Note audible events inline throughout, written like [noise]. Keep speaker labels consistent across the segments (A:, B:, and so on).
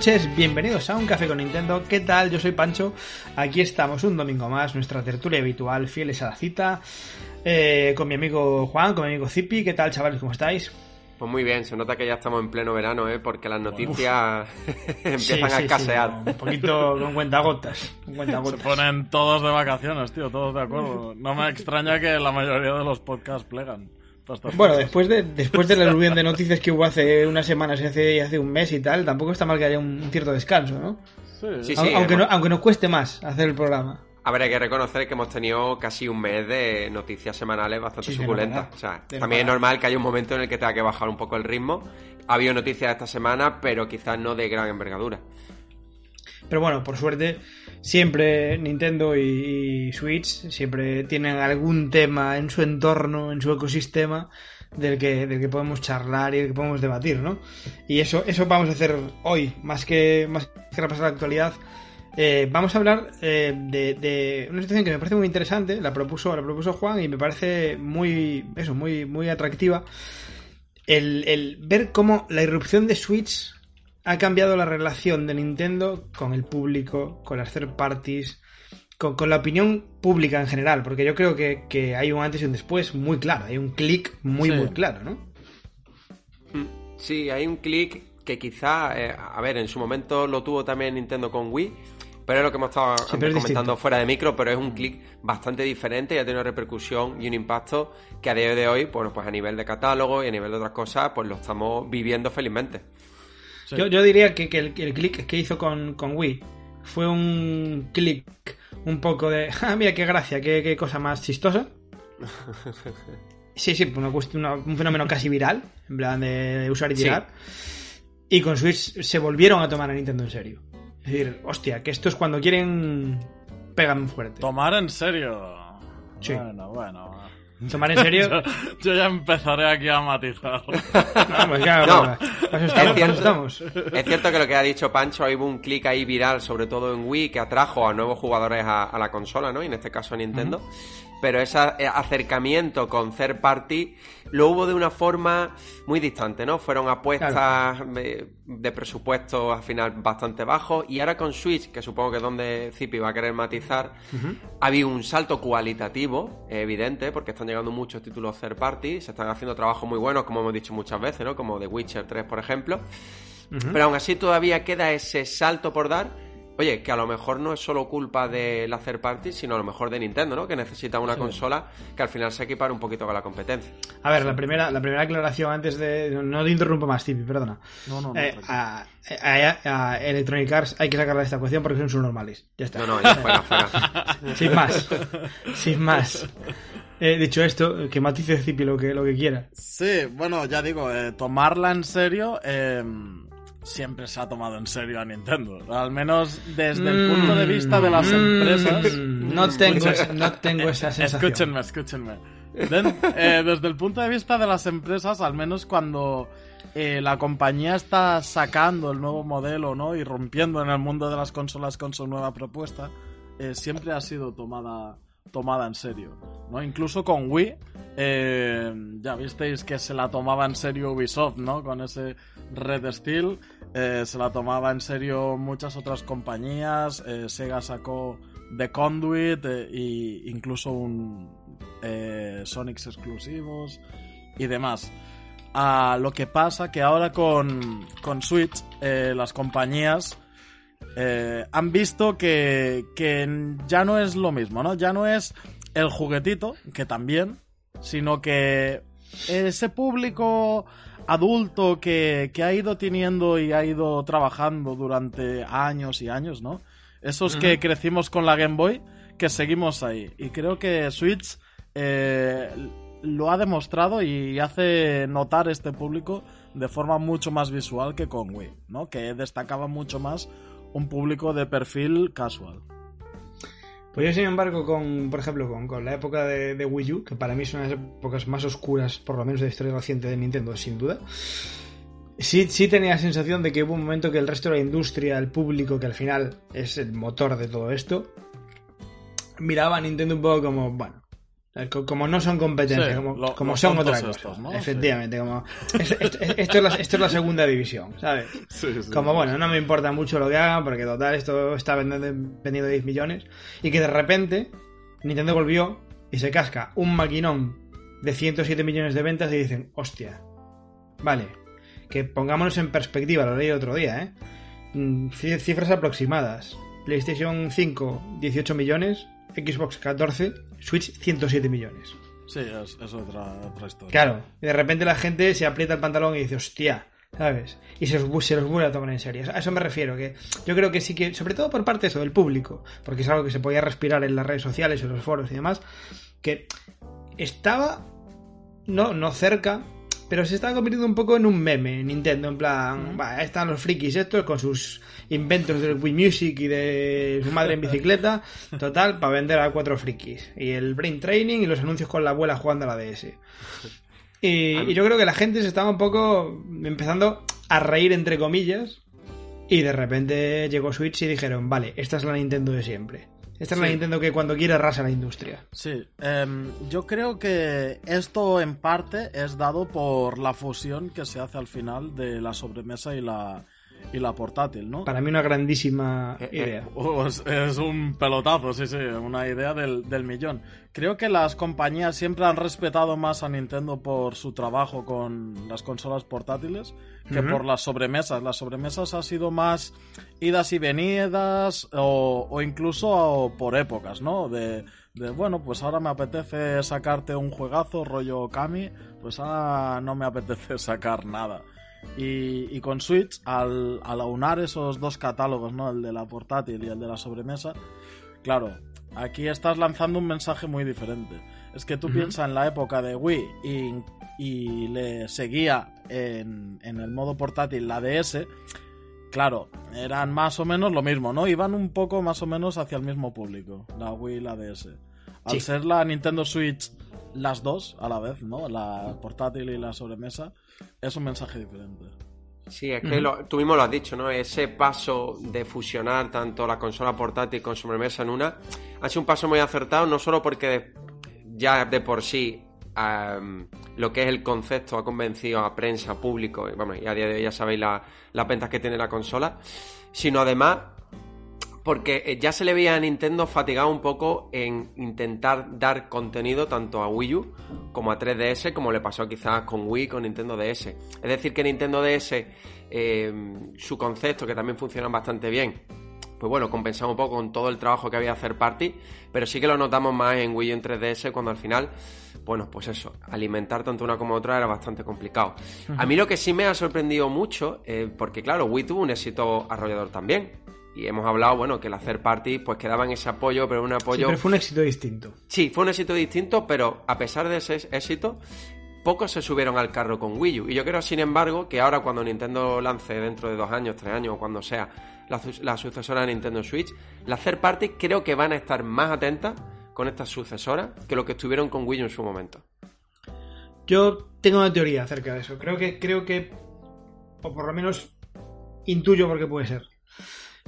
A: Buenas noches, bienvenidos a Un Café con Nintendo. ¿Qué tal? Yo soy Pancho. Aquí estamos un domingo más, nuestra tertulia habitual, fieles a la cita, eh, con mi amigo Juan, con mi amigo Zipi. ¿Qué tal, chavales? ¿Cómo estáis?
B: Pues muy bien, se nota que ya estamos en pleno verano, ¿eh? porque las noticias [laughs] empiezan a escasear.
A: un poquito con cuentagotas, con cuentagotas.
C: Se ponen todos de vacaciones, tío, todos de acuerdo. No me extraña que la mayoría de los podcasts plegan.
A: Bueno, después de, después de la aluvión de noticias que hubo hace unas semanas y hace, hace un mes y tal, tampoco está mal que haya un, cierto descanso, ¿no?
B: Sí, sí,
A: aunque, no, aunque nos cueste más hacer el programa.
B: A ver, hay que reconocer que hemos tenido casi un mes de noticias semanales bastante suculentas. o sea, también es normal que haya un momento en el que tenga que bajar un poco el ritmo. Ha habido noticias esta semana, pero quizás no de gran envergadura.
A: Pero bueno, por suerte, siempre Nintendo y, Switch siempre tienen algún tema en su entorno, en su ecosistema, del que, del que podemos charlar y del que podemos debatir, ¿no? Y eso, eso vamos a hacer hoy, más que, más que repasar la actualidad. Eh, vamos a hablar eh, de, una situación que me parece muy interesante, la propuso, la propuso Juan y me parece muy, eso, muy, muy atractiva. El, el ver cómo la irrupción de Switch ha cambiado la relación de Nintendo con el público, con las third parties, con, la opinión pública en general, porque yo creo que, hay un antes y un después muy claro, hay un clic muy, muy claro, ¿no?
B: Sí, hay un clic que quizá, eh, a ver, en su momento lo tuvo también Nintendo con Wii, pero es lo que hemos estado comentando fuera de micro, pero es un clic bastante diferente y ha tenido repercusión y un impacto que a día de hoy, bueno, pues a nivel de catálogo y a nivel de otras cosas, pues lo estamos viviendo felizmente.
A: Yo, yo, diría que, el, el clic que hizo con, con, Wii fue un clic un poco de, [laughs] ah, mira qué gracia, qué, cosa más chistosa. [laughs] Sí, sí, una un fenómeno casi viral, en plan de, usar y tirar. Y con Switch se volvieron a tomar a Nintendo en serio. Es decir, hostia, que esto es cuando quieren pegan fuerte.
C: Tomar en serio.
A: Sí.
C: Bueno, bueno.
A: ¿Tomar en serio? [laughs]
C: yo, ya empezaré aquí a matizar. [laughs]
B: no, es, cierto, que lo que ha dicho Pancho, hay un clic ahí viral, sobre todo en Wii, que atrajo a nuevos jugadores a, la consola, ¿no? Y en este caso a Nintendo pero ese acercamiento con third party lo hubo de una forma muy distante, ¿no? Fueron apuestas de, presupuesto al final bastante bajos y ahora con Switch, que supongo que es donde Zipi va a querer matizar, había un salto cualitativo evidente porque están llegando muchos títulos third party, se están haciendo trabajos muy buenos, como hemos dicho muchas veces, ¿no? Como The Witcher 3, por ejemplo. Pero aún así todavía queda ese salto por dar Oye, que a lo mejor no es solo culpa de la third party, sino a lo mejor de Nintendo, ¿no? Que necesita una consola que al final se equipara un poquito con la competencia.
A: A ver, la primera, la primera aclaración antes de. No te interrumpo más, Tipi, perdona.
C: No, no,
A: eh, a, Electronic Arts hay que sacarla de esta cuestión porque son subnormales. Ya está.
B: No, no, ya fuera, fuera. [laughs]
A: Sin más. Sin más. Eh, dicho esto, que matice Zipi lo que, lo que quiera.
C: Sí, bueno, ya digo, eh, tomarla en serio. Eh siempre se ha tomado en serio a Nintendo. Al menos desde el punto de vista de las mm. empresas.
A: No tengo, no tengo esa [laughs] sensación.
C: Escúchenme, escúchenme. Eh, desde el punto de vista de las empresas, al menos cuando eh, la compañía está sacando el nuevo modelo ¿no? y rompiendo en el mundo de las consolas con su nueva propuesta, eh, siempre ha sido tomada tomada en serio, ¿no? Incluso con Wii, eh, ya visteis que se la tomaba en serio Ubisoft, ¿no? Con ese Red Steel, eh, se la tomaba en serio muchas otras compañías, eh, Sega sacó The Conduit e incluso un Sonics exclusivos y demás. Ah, lo que pasa que ahora con, con Switch las compañías eh, han visto que, ya no es lo mismo, ¿no? Ya no es el juguetito, que también, sino que ese público adulto que, ha ido teniendo y ha ido trabajando durante años y años, ¿no? Esos que crecimos con la Game Boy, que seguimos ahí. Y creo que Switch eh, lo ha demostrado y hace notar este público de forma mucho más visual que con Wii, ¿no? Que destacaba mucho más un público de perfil casual.
A: Pues yo, sin embargo, con, por ejemplo, con, la época de, Wii U, que para mí son las épocas más oscuras, por lo menos de la historia reciente de Nintendo, sin duda, sí, sí tenía la sensación de que hubo un momento que el resto de la industria, el público, que al final es el motor de todo esto, miraba a Nintendo un poco como, bueno, Como no son competencia, como, son otra cosa. Efectivamente, como. esto, es la, segunda división, ¿sabes? [laughs] como bueno, no me importa mucho lo que hagan, porque total, esto está vendiendo, vendiendo 10 millones. Y que de repente Nintendo volvió y se casca un maquinón de 107 millones de ventas y dicen, hostia, vale, que pongámonos en perspectiva, lo leí otro día, ¿eh? Mm, cifras aproximadas. PlayStation 5, 18 millones, Xbox 14, Switch 107 millones.
C: Sí, es, otra, historia.
A: Claro, y de repente la gente se aprieta el pantalón y dice, hostia, ¿sabes? Y se, se los vuelve a tomar en serio. A eso me refiero, que yo creo que sí que, sobre todo por parte de eso, del público, porque es algo que se podía respirar en las redes sociales, en los foros y demás, que estaba, no, no cerca, pero se está convirtiendo un poco en un meme Nintendo, en plan, ahí están los frikis estos con sus inventos del Wii Music y de su madre en bicicleta, total, para vender a cuatro frikis. Y el Brain Training y los anuncios con la abuela jugando a la DS. Y, yo creo que la gente se estaba un poco empezando a reír entre comillas y de repente llegó Switch y dijeron, vale, esta es la Nintendo de siempre. Esta es la Nintendo que cuando quiere arrasa la industria.
C: Sí, em, yo creo que esto en parte es dado por la fusión que se hace al final de la sobremesa y la, y la portátil, ¿no?
A: Para mí una grandísima eh, eh, idea.
C: Pues es un pelotazo, sí, sí, una idea del, del, millón. Creo que las compañías siempre han respetado más a Nintendo por su trabajo con las consolas portátiles que por las sobremesas. Las sobremesas ha sido más idas y venidas o, o incluso por épocas, ¿no? De, de, bueno, pues ahora me apetece sacarte un juegazo rollo Kami, pues ahora no me apetece [laughs] sacar nada. Y, con Switch, al, al, aunar esos dos catálogos, ¿no? El de la portátil y el de la sobremesa, claro, aquí estás lanzando un mensaje muy diferente. Es que tú piensas en la época de Wii y, y le seguía en, en, el modo portátil la DS, claro, eran más o menos lo mismo, ¿no? Iban un poco más o menos hacia el mismo público, la Wii y la DS. Al ser la Nintendo Switch las dos a la vez, ¿no? La portátil y la sobremesa, es un mensaje diferente.
B: Sí, es que lo, tú mismo lo has dicho, ¿no? Ese paso de fusionar tanto la consola portátil con sobremesa en una ha sido un paso muy acertado, no solo porque ya de por sí lo que es el concepto ha convencido a prensa, público, y, vamos, y a día de hoy ya sabéis las la ventas que tiene la consola, sino además porque eh, ya se le veía a Nintendo fatigado un poco en intentar dar contenido tanto a Wii U como a 3DS, como le pasó quizás con Wii, con Nintendo DS. Es decir, que Nintendo DS, eh, su concepto, que también funciona bastante bien, pues bueno, compensamos un poco con todo el trabajo que había hacer party, pero sí que lo notamos más en Wii U en 3DS cuando al final, bueno, pues eso, alimentar tanto una como otra era bastante complicado. A mí lo que sí me ha sorprendido mucho, eh, porque claro, Wii tuvo un éxito arrollador también y hemos hablado, bueno, que el hacer party pues quedaban ese apoyo, pero un apoyo... Sí,
A: pero fue un éxito distinto.
B: Sí, fue un éxito distinto, pero a pesar de ese éxito, pocos se subieron al carro con Wii U. Y yo creo, sin embargo, que ahora cuando Nintendo lance dentro de dos años, tres años o cuando sea la, sucesora de Nintendo Switch, la hacer party creo que van a estar más atentas con esta sucesora que lo que estuvieron con Wii U en su momento.
A: Yo tengo una teoría acerca de eso. Creo que, creo que, o por lo menos intuyo por qué puede ser.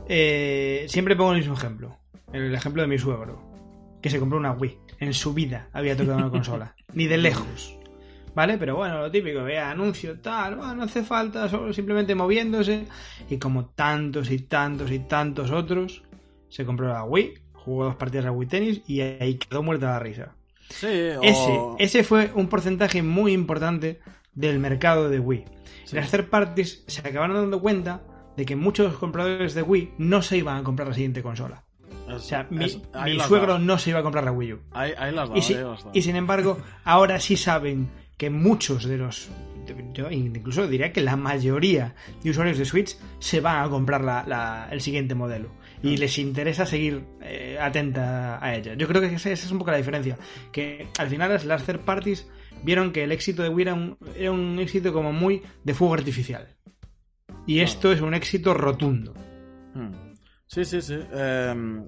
A: Eh, siempre pongo el mismo ejemplo. El ejemplo de mi suegro. Que se compró una Wii. En su vida había tocado una consola. [laughs] Ni de lejos. ¿Vale? Pero bueno, lo típico, vea anuncio, tal, bueno, no hace falta, solo simplemente moviéndose. Y como tantos y tantos y tantos otros, se compró la Wii, jugó dos partidas a Wii Tennis y ahí quedó muerta la risa.
C: Sí,
A: ese, ese fue un porcentaje muy importante del mercado de Wii. Las third parties se acabaron dando cuenta de que muchos compradores de Wii no se iban a comprar la siguiente consola. o sea, mi, suegro no se iba a comprar la Wii U. y, sin embargo, ahora sí saben que muchos de los. Yo incluso diría que la mayoría de usuarios de Switch se van a comprar el siguiente modelo. Y les interesa seguir eh, atenta a ella. Yo creo que esa, es un poco la diferencia. Que al final las third parties vieron que el éxito de Wii era un, era un éxito como muy de fuego artificial. Y esto es un éxito rotundo.
C: Hmm. Sí, sí, sí. Em,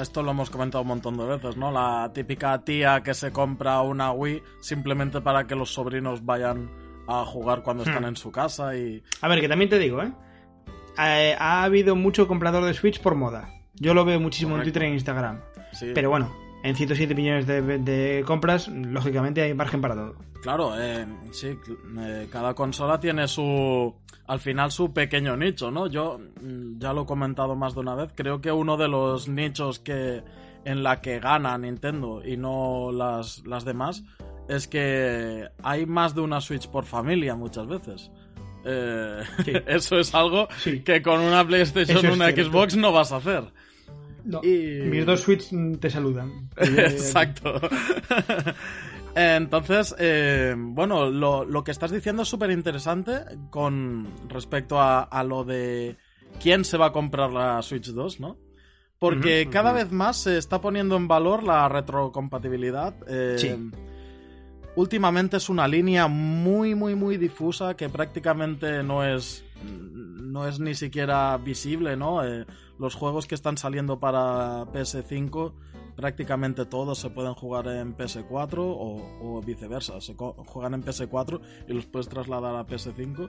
C: esto lo hemos comentado un montón de veces, ¿no? La típica tía que se compra una Wii simplemente para que los sobrinos vayan a jugar cuando están hmm. en su casa y...
A: A ver, que también te digo, ¿eh? ¿eh? Ha habido mucho comprador de Switch por moda. Yo lo veo muchísimo en Twitter e Instagram. Pero bueno, en 107 millones de, compras, lógicamente hay margen para todo.
C: Claro, eh, sí, eh, cada consola tiene su, al final su pequeño nicho, ¿no? Yo mm, ya lo he comentado más de una vez, creo que uno de los nichos que en la que gana Nintendo y no las, las demás es que hay más de una Switch por familia muchas veces. Eh, [laughs] eso es algo que con una PlayStation o una Xbox no vas a hacer.
A: Y... Mis dos Switch te saludan. [laughs]
C: Exacto. [laughs] Entonces, eh, bueno, lo, que estás diciendo es súper interesante con respecto a, lo de quién se va a comprar la Switch 2, ¿no? Porque cada vez más se está poniendo en valor la retrocompatibilidad. Eh, sí últimamente es una línea muy, muy, muy difusa que prácticamente no es, no es ni siquiera visible, ¿no? Eh, los juegos que están saliendo para PS5 prácticamente todos se pueden jugar en PS4 o, viceversa, se juegan en PS4 y los puedes trasladar a PS5.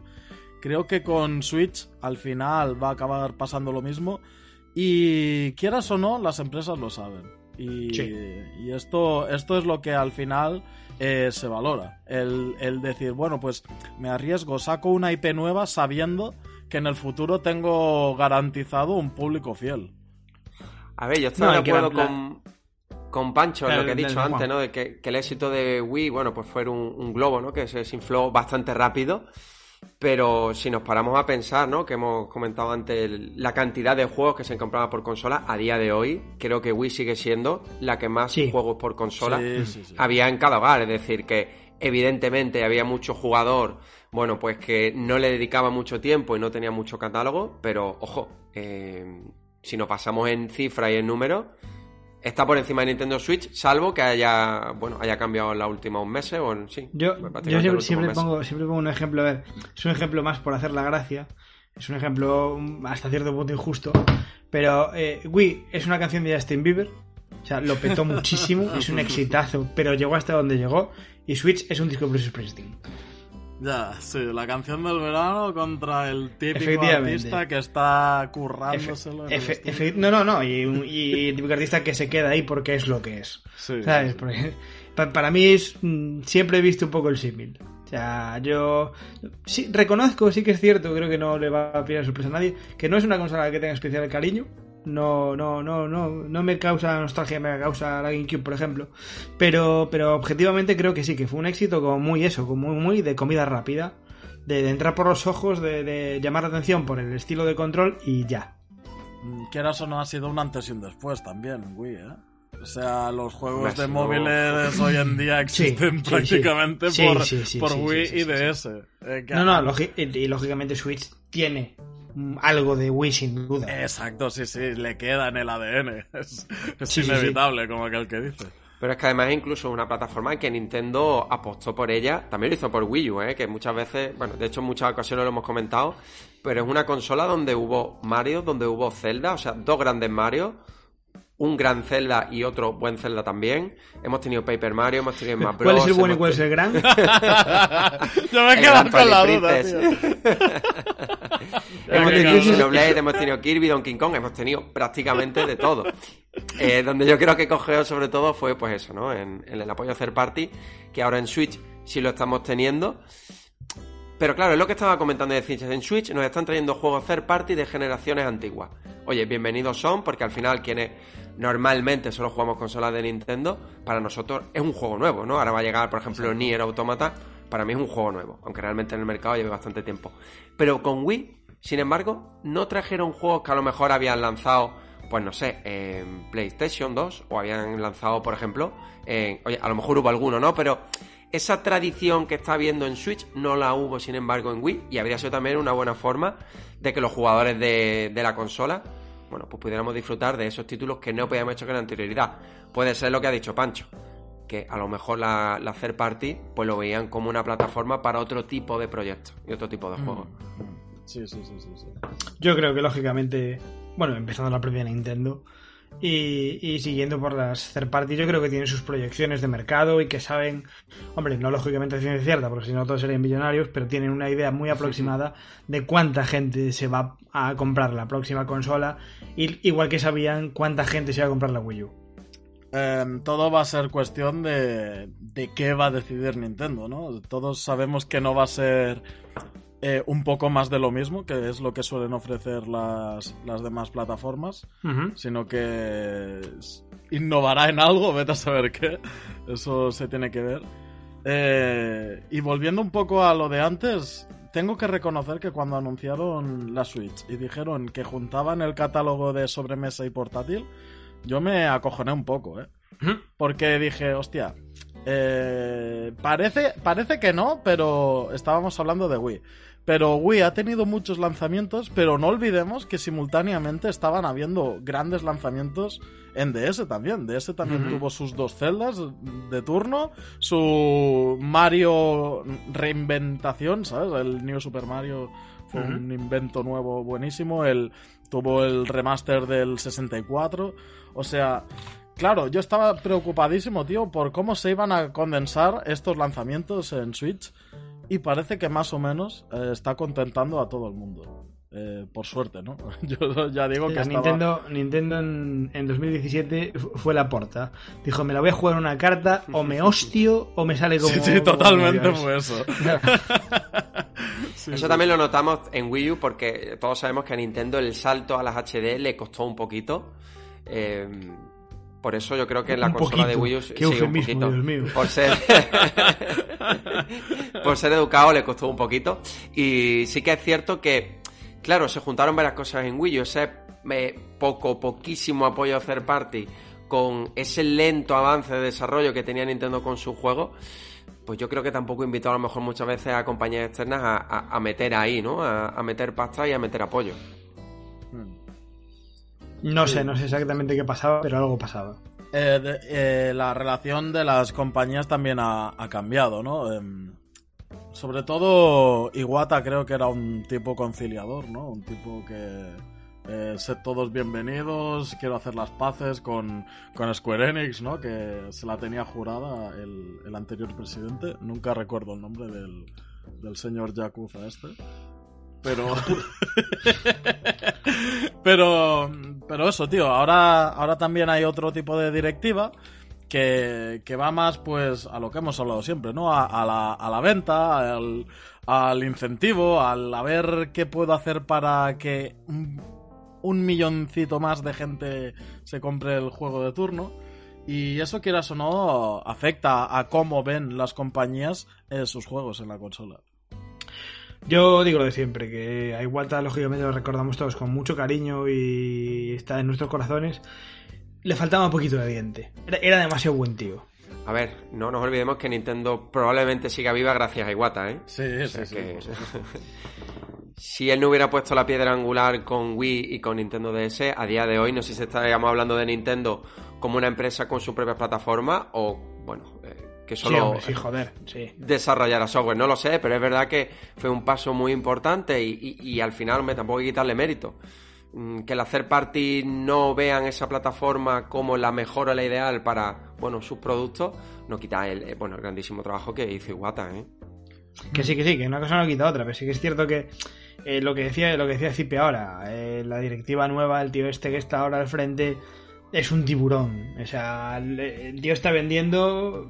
C: Creo que con Switch al final va a acabar pasando lo mismo y quieras o no, las empresas lo saben. Y, y esto, esto es lo que al final eh, se valora. El, el, decir, bueno, pues me arriesgo, saco una IP nueva sabiendo que en el futuro tengo garantizado un público fiel.
B: A ver, yo estoy de acuerdo con, con Pancho lo que he dicho antes, ¿no? De que, el éxito de Wii, bueno, pues fue un, un globo, ¿no? Que se desinfló bastante rápido. Pero si nos paramos a pensar, ¿no? Que hemos comentado antes la cantidad de juegos que se compraban por consola, a día de hoy creo que Wii sigue siendo la que más juegos por consola había en cada hogar. Es decir, que evidentemente había mucho jugador, bueno, pues que no le dedicaba mucho tiempo y no tenía mucho catálogo, pero ojo, eh, si nos pasamos en cifra y en números, está por encima de Nintendo Switch, salvo que haya bueno haya cambiado en los últimos meses o en, sí.
A: Yo, yo siempre, pongo, siempre pongo un ejemplo, a ver, es un ejemplo más por hacer la gracia, es un ejemplo hasta cierto punto injusto, pero eh, Wii es una canción de Justin Bieber, o sea, lo petó muchísimo, es un exitazo, pero llegó hasta donde llegó, y Switch es un disco de Bruce Springsteen.
C: Ya, sí, la canción del verano contra el típico artista que está currándoselo.
A: no, no, no, y, y, el típico artista que se queda ahí porque es lo que es. ¿Sabes? para, mí es, mm, siempre he visto un poco el símil. O sea, yo sí, reconozco, sí que es cierto, creo que no le va a pillar sorpresa a nadie, que no es una consola que tenga especial cariño, no, no, no, no, no me causa nostalgia, me causa la GameCube, por ejemplo. Pero, pero objetivamente creo que sí, que fue un éxito como muy eso, como muy, de comida rápida. De, entrar por los ojos, de, llamar la atención por el estilo de control y ya.
C: Mm, Quieras o no, ha sido un antes y un después también, Wii, ¿eh? O sea, los juegos de móviles hoy en día existen prácticamente por, Wii y DS.
A: Eh, no, no, y lógicamente Switch tiene algo de Wii sin duda.
C: Exacto, sí, sí, le queda en el ADN. [laughs] Es, inevitable, como aquel que dice.
B: Pero es que además incluso una plataforma en que Nintendo apostó por ella, también lo hizo por Wii U, ¿eh? que muchas veces, bueno, de hecho en muchas ocasiones lo hemos comentado, pero es una consola donde hubo Mario, donde hubo Zelda, o sea, dos grandes Mario, un gran Zelda y otro buen Zelda también. Hemos tenido Paper Mario, hemos tenido más
A: ¿Cuál es el bueno y cuál es el gran? [laughs] [laughs]
C: Yo me quedo con la duda, [laughs]
B: hemos tenido Xenoblade, hemos tenido Kirby, Donkey Kong, hemos tenido prácticamente de todo. Eh, donde yo creo que cogeó sobre todo fue pues eso, ¿no? En, en el apoyo a third party, que ahora en Switch sí lo estamos teniendo. Pero claro, es lo que estaba comentando de Cinches. En Switch nos están trayendo juegos third party de generaciones antiguas. Oye, bienvenidos son, porque al final quienes normalmente solo jugamos consolas de Nintendo, para nosotros es un juego nuevo, ¿no? Ahora va a llegar, por ejemplo, Nier Automata, para mí es un juego nuevo, aunque realmente en el mercado lleve bastante tiempo. Pero con Wii, sin embargo, no trajeron juegos que a lo mejor habían lanzado, pues no sé, en PlayStation 2, o habían lanzado, por ejemplo, en... Oye, a lo mejor hubo alguno, ¿no? Pero esa tradición que está habiendo en Switch no la hubo, sin embargo, en Wii, y habría sido también una buena forma de que los jugadores de, de la consola bueno, pues pudiéramos disfrutar de esos títulos que no podíamos hecho con anterioridad. Puede ser lo que ha dicho Pancho, que a lo mejor la, la third party pues lo veían como una plataforma para otro tipo de proyectos y otro tipo de mm.
C: Sí, sí, sí, sí, sí.
A: Yo creo que lógicamente, bueno, empezando la propia Nintendo, y, siguiendo por las third party, yo creo que tienen sus proyecciones de mercado y que saben, hombre, no lógicamente es cierta, porque si no todos serían millonarios, pero tienen una idea muy aproximada de cuánta gente se va a comprar la próxima consola, igual que sabían cuánta gente se va a comprar la Wii U.
C: em, todo va a ser cuestión de, de qué va a decidir Nintendo, ¿no? Todos sabemos que no va a ser eh, un poco más de lo mismo, que es lo que suelen ofrecer las, las demás plataformas, sino que innovará en algo, vete a saber qué. Eso se tiene que ver. Eh, y volviendo un poco a lo de antes, tengo que reconocer que cuando anunciaron la Switch y dijeron que juntaban el catálogo de sobremesa y portátil, yo me acojoné un poco, ¿eh? Porque dije, hostia, eh, parece, parece que no, pero estábamos hablando de Wii. Pero Wii ha tenido muchos lanzamientos, pero no olvidemos que simultáneamente estaban habiendo grandes lanzamientos en DS también. DS también tuvo sus dos celdas de turno, su Mario reinventación, ¿sabes? El New Super Mario fue un invento nuevo buenísimo. El, tuvo el remaster del 64. O sea, claro, yo estaba preocupadísimo, tío, por cómo se iban a condensar estos lanzamientos en Switch y parece que más o menos eh, está contentando a todo el mundo. Eh, por suerte, ¿no? [laughs] Yo ya digo que
A: Nintendo, Nintendo en, 2017 fue la porta. Dijo, me la voy a jugar una carta, o me [laughs] hostio, o me sale como...
C: Sí, sí totalmente fue eso. [laughs]
B: eso también lo notamos en Wii U porque todos sabemos que a Nintendo el salto a las HD le costó un poquito. Eh, por eso yo creo que en la consola de Wii U
A: sí, un poquito.
B: Por ser [laughs] por ser educado le costó un poquito y sí que es cierto que claro, se juntaron varias cosas en Wii U, ese eh, poco poquísimo apoyo a third party con ese lento avance de desarrollo que tenía Nintendo con su juego, pues yo creo que tampoco invitó a lo mejor muchas veces a compañías externas a, meter ahí, ¿no? A, a meter pasta y a meter apoyo.
A: No sé, no sé exactamente qué pasaba, pero algo pasaba.
C: Eh, eh, la relación de las compañías también ha, cambiado, ¿no? Em, sobre todo Iwata creo que era un tipo conciliador, ¿no? Un tipo que eh, sed todos bienvenidos, quiero hacer las paces con, con, Square Enix, ¿no? Que se la tenía jurada el, el anterior presidente. Nunca recuerdo el nombre del, del señor Yakuza este. Pero. [laughs] pero. Pero eso, tío. Ahora, ahora también hay otro tipo de directiva. Que, que va más, pues, a lo que hemos hablado siempre, ¿no? A, la, a la venta, al, al, incentivo, al a ver qué puedo hacer para que un, milloncito más de gente se compre el juego de turno. Y eso, quieras o no, afecta a cómo ven las compañías eh, sus juegos en la consola.
A: Yo digo lo de siempre, que a Igualta lógicamente lo recordamos todos con mucho cariño y está en nuestros corazones. Le faltaba un poquito de diente. Era, demasiado buen tío.
B: A ver, no nos olvidemos que Nintendo probablemente siga viva gracias a Iwata, ¿eh?
C: Sí, sí, sí, [laughs]
B: si él no hubiera puesto la piedra angular con Wii y con Nintendo DS, a día de hoy no sé si estaríamos hablando de Nintendo como una empresa con su propia plataforma o, bueno, eh, que solo
A: sí, joder, sí.
B: desarrollara software. No lo sé, pero es verdad que fue un paso muy importante y, al final me tampoco hay que quitarle mérito. Mm, que el hacer party no vean esa plataforma como la mejor o la ideal para bueno sus productos, no quita el, eh, bueno, el grandísimo trabajo que hizo Iwata, ¿eh?
A: Que sí, que sí, que una cosa no quita otra, pero sí que es cierto que eh, lo que decía lo que decía Cipe ahora, eh, la directiva nueva, el tío este que está ahora al frente, es un tiburón. O sea, el tío está vendiendo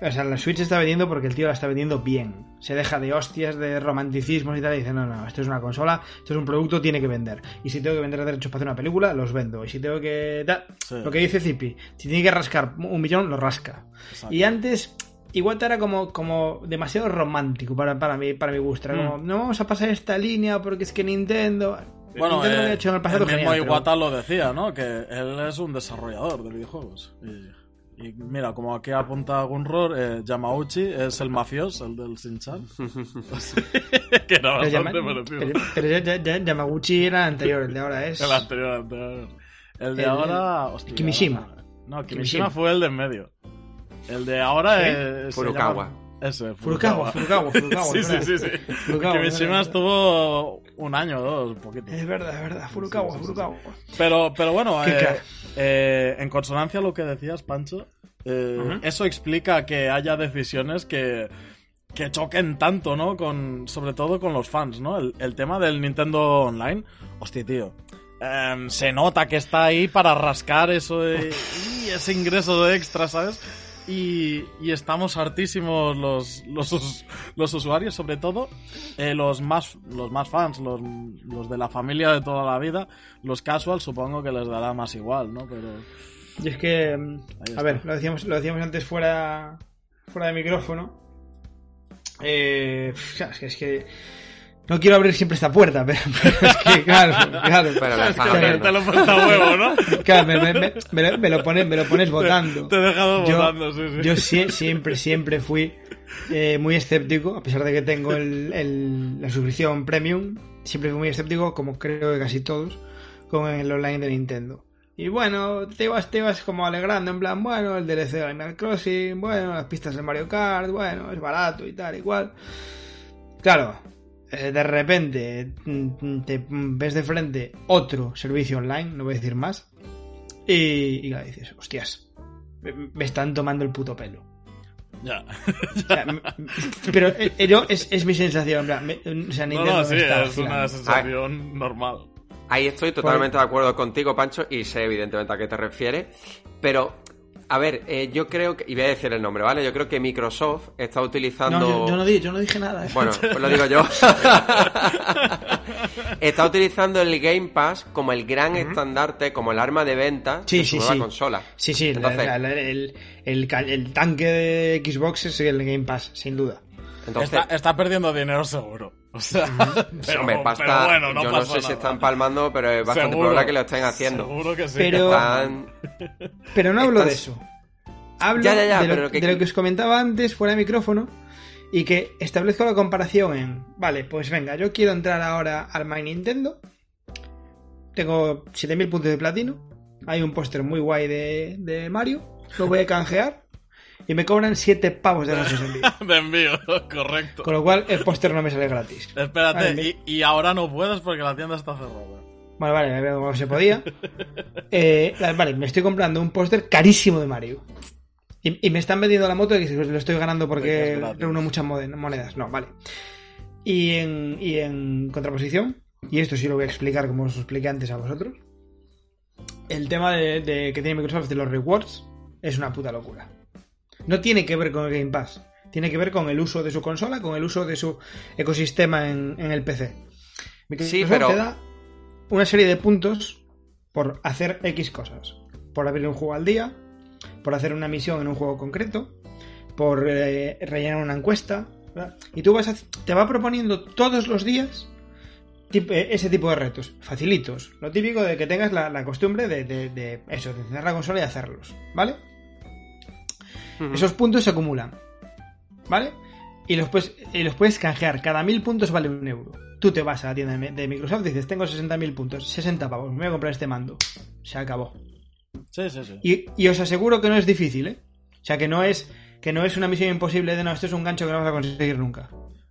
A: o sea, la Switch está vendiendo porque el tío la está vendiendo bien. Se deja de hostias, de romanticismos y tal, y dice, no, no, esto es una consola, esto es un producto, tiene que vender. Y si tengo que vender derechos para hacer una película, los vendo. Y si tengo que... Lo que dice Zipi, si tiene que rascar un millón, lo rasca. Y antes, igual era como, como demasiado romántico para, para, mí, para mi gusto. Era como, mm. no vamos a pasar esta línea porque es que Nintendo...
C: Bueno, Nintendo eh, hecho en el, pasado el mismo Iwata lo decía, ¿no? Que él es un desarrollador de videojuegos. Y... Y mira, como aquí apunta Gunror, eh, Yamauchi es el mafioso, el del Shinchan. [laughs] que era bastante
A: Pero, pero Yamaguchi era el anterior, el de ahora es.
C: El anterior, el anterior. El de ahora. Hostia,
A: Kimishima.
C: No, Kimishima, fue el de en medio. El de ahora es.
B: Furukawa.
C: Ese,
A: Furukawa. Furukawa, Furukawa, [laughs]
C: sí, sí, sí, sí. Kimishima estuvo un año o dos, un poquito.
A: Es verdad, es verdad. Furukawa, Furukawa.
C: Pero, pero bueno, eh, eh, en consonancia a lo que decías, Pancho, eh, eso explica que haya decisiones que, que choquen tanto, ¿no? Con, sobre todo con los fans, ¿no? El, tema del Nintendo Online. Hostia, tío. em, se nota que está ahí para rascar eso de, y ese ingreso de extra, ¿sabes? Y, y, estamos hartísimos los, los, los usuarios, sobre todo eh, los, más, los más fans, los, los, de la familia de toda la vida. Los casual supongo que les dará más igual, ¿no? Pero...
A: Y es que, a ver, lo decíamos, lo decíamos antes fuera, fuera de micrófono. Eh, es que, es que no quiero abrir siempre esta puerta, pero, [laughs] es que, claro, claro.
C: Pero falta huevo, ¿no?
A: Claro, me, me, me, me, lo pones, me lo pones votando.
C: Te he dejado votando, sí, sí.
A: Yo si, siempre, siempre fui eh, muy escéptico, a pesar de que tengo el, el, la suscripción premium, siempre fui muy escéptico, como creo que casi todos, con el online de Nintendo. Y bueno, te ibas, te ibas como alegrando, en plan, bueno, el DLC de Animal Crossing, bueno, las pistas de Mario Kart, bueno, es barato y tal, igual. Claro, de repente mm, te ves de frente otro servicio online, no voy a decir más, y, y dices, hostias, me están tomando el puto pelo.
C: Ya.
A: O sea, pero eh, es, es, mi sensación. Me, o sea,
C: no, no, sí, es una sensación normal.
B: Ahí estoy totalmente de acuerdo contigo, Pancho, y sé evidentemente a qué te refieres. Pero a ver, eh, yo creo que. Y voy a decir el nombre, ¿vale? Yo creo que Microsoft está utilizando.
A: No, yo, yo, no, dije, yo no, dije, nada. ¿eh?
B: Bueno, pues lo digo yo. [laughs] está utilizando el Game Pass como el gran uh -huh. estandarte, como el arma de venta
A: sí,
B: de su
A: sí,
B: nueva
A: sí.
B: consola.
A: Sí, sí,
B: Entonces,
A: el, el, el, el, tanque de Xbox es el Game Pass, sin duda.
B: Entonces,
C: está, está, perdiendo dinero seguro. O sea, uh [laughs] -huh. pero,
B: Hombre, pasta,
C: pero bueno, no
B: yo no sé
C: nada.
B: si están palmando, pero es bastante
C: Seguro,
B: probable que lo estén haciendo.
C: Seguro que sí.
A: Pero-
B: Están-
A: Pero no hablo de eso. Hablo
B: Ya, ya, ya,
A: de, lo,
B: pero lo que-
A: de lo que os comentaba antes fuera de micrófono y que establezco la comparación en, vale, pues venga, yo quiero entrar ahora al My Nintendo, tengo 7000 puntos de platino, hay un póster muy guay de, de Mario, lo voy a canjear y me cobran 7 pavos de gastos de envío. [laughs]
C: de envío, correcto.
A: Con lo cual el póster no me sale gratis.
C: Espérate,
A: Vale,
C: y, y ahora no puedes porque la tienda está cerrada.
A: Vale, vale, cómo se podía. [laughs] Eh, vale, me estoy comprando un póster carísimo de Mario. Y, y me están vendiendo la moto de que lo estoy ganando
C: Porque es
A: reúno muchas monedas. No, vale. Y en, y en contraposición, y esto sí lo voy a explicar como os expliqué antes a vosotros, el tema de, de que tiene Microsoft de los rewards es una puta locura. No tiene que ver con el Game Pass, tiene que ver con el uso de su consola, con el uso de su ecosistema en, en el PC.
B: Sí, pero-
A: te da una serie de puntos por hacer X cosas. Por abrir un juego al día, por hacer una misión en un juego concreto, por eh, rellenar una encuesta. ¿verdad? Y tú vas a- te va proponiendo todos los días eh, ese tipo de retos, facilitos. Lo típico de que tengas la, la costumbre de, de- de eso, de encender la consola y hacerlos. ¿Vale? Esos puntos se acumulan. ¿Vale? Y los, puedes, y los puedes canjear. Cada mil puntos vale un euro. Tú te vas a la tienda de Microsoft y dices, tengo 60.000 puntos, 60 pavos, me voy a comprar este mando. Se acabó.
C: Sí, sí, sí.
A: Y, y os aseguro que no es difícil, ¿eh? O sea, que no es que no es una misión imposible de no, esto es un gancho que no vas a conseguir nunca.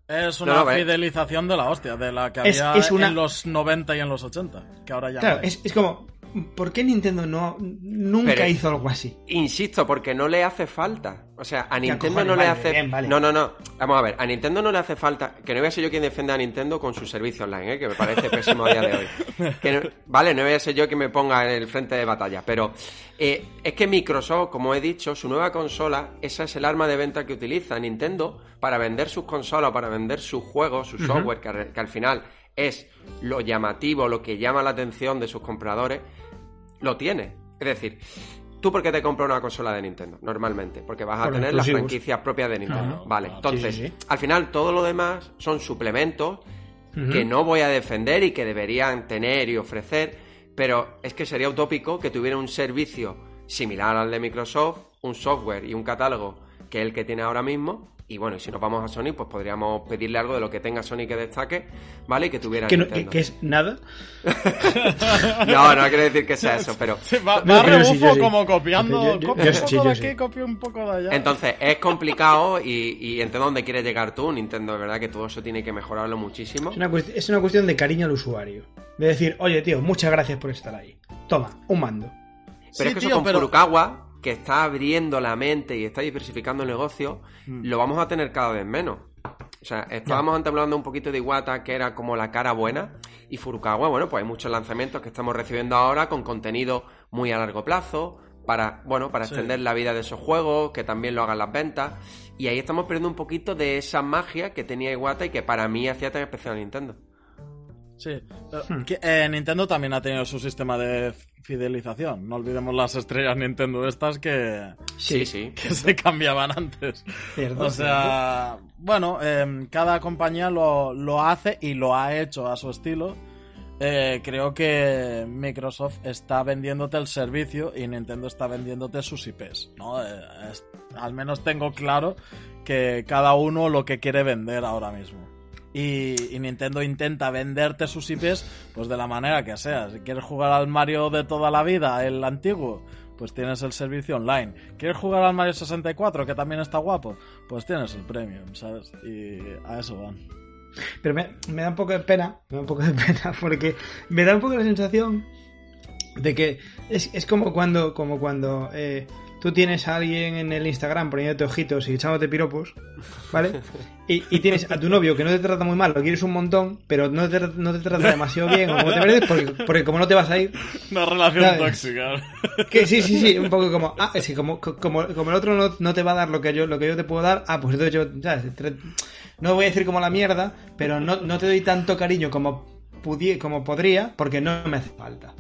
C: Es una
B: No, no,
C: fidelización de la hostia, de la que
A: Es-
C: había
A: es una-
C: en los 90 y en los 80, que ahora ya
A: Claro,
C: no hay.
A: es, es como, ¿por qué Nintendo no nunca
B: Pero-
A: hizo algo así?
B: Insisto, porque no le hace falta. O sea, a Nintendo
A: cojones,
B: no le
A: vale,
B: hace.
A: bien, vale.
B: No, no, no. Vamos a ver, a Nintendo no le hace falta. Que no voy a ser yo quien defienda a Nintendo con su servicio online, ¿eh? que me parece pésimo a día de hoy. [laughs] Que no- vale, no voy a ser yo quien me ponga en el frente de batalla. Pero eh, es que Microsoft, como he dicho, su nueva consola, esa es el arma de venta que utiliza Nintendo para vender sus consolas, para vender sus juegos, su software, que al final es lo llamativo, lo que llama la atención de sus compradores lo tiene. Es decir, ¿tú por qué te compras una consola de Nintendo? Normalmente, porque vas a
A: Por
B: tener las franquicias propias de Nintendo. Vale, entonces,
A: Sí, sí, sí.
B: al final todo lo demás son suplementos que no voy a defender y que deberían tener y ofrecer, pero es que sería utópico que tuviera un servicio similar al de Microsoft, un software y un catálogo que el que tiene ahora mismo. Y bueno, y si nos vamos a Sony, pues podríamos pedirle algo de lo que tenga Sony que destaque, ¿vale? Y que tuviera
A: Que, no-
B: Nintendo.
A: que- que es nada. [laughs]
B: No, no quiero decir que sea eso, pero [laughs]
C: Sí, va, va
A: pero
C: rebufo
A: sí, yo sí.
C: como copiando.
A: Yo- yo-
C: copio
A: yo
C: un poco
A: yo
C: de
A: sí.
C: aquí, copio un poco de allá.
B: Entonces, es complicado y, y entiendo dónde quieres llegar tú, Nintendo, de verdad que todo eso tiene que mejorarlo muchísimo.
A: Es una, es una cuestión de cariño al usuario. De decir, oye, tío, muchas gracias por estar ahí. Toma, un mando.
B: Pero
C: Sí,
B: es que
C: tío,
B: eso con
C: pero-
B: Furukawa, que está abriendo la mente y está diversificando el negocio,
C: Mm.
B: lo vamos a tener cada vez menos. O sea, estábamos antes hablando un poquito de Iwata, que era como la cara buena, y Furukawa, bueno, pues hay muchos lanzamientos que estamos recibiendo ahora con contenido muy a largo plazo, para, bueno, para extender la vida de esos juegos, que también lo hagan las ventas. Y ahí estamos perdiendo un poquito de esa magia que tenía Iwata y que para mí hacía tan especial a Nintendo.
C: Sí, hmm. eh, Nintendo también ha tenido su sistema de fidelización. No olvidemos las estrellas Nintendo estas que,
B: sí, sí.
C: que [laughs] se cambiaban antes. o sea, bueno, em, cada compañía lo, lo, hace y lo ha hecho a su estilo. Eh, creo que Microsoft está vendiéndote el servicio y Nintendo está vendiéndote sus IPs. ¿no? Eh, al menos tengo claro que cada uno lo que quiere vender ahora mismo. Y, Nintendo intenta venderte sus IPs pues de la manera que sea. Si quieres jugar al Mario de toda la vida, el antiguo, pues tienes el servicio online. ¿Quieres jugar al Mario 64, que también está guapo? Pues tienes el premium, ¿sabes? Y a eso van.
A: Pero me, da un poco de pena, me da un poco de pena, [laughs] porque me da un poco la sensación de que es, es como cuando, como cuando eh, tú tienes a alguien en el Instagram poniéndote ojitos y echándote piropos, ¿vale? Y, tienes a tu novio que no te trata muy mal, lo quieres un montón, pero no te, no te trata demasiado bien, o como te mereces, porque, como no te vas a ir.
C: Una relación tóxica.
A: Que sí, sí, sí, un poco como, ah, es que como, como, el otro no, te va a dar lo que yo, lo que yo te puedo dar, ah, pues entonces yo, ¿sabes? No voy a decir como la mierda, pero no, no te doy tanto cariño como, como podría, porque no me hace falta.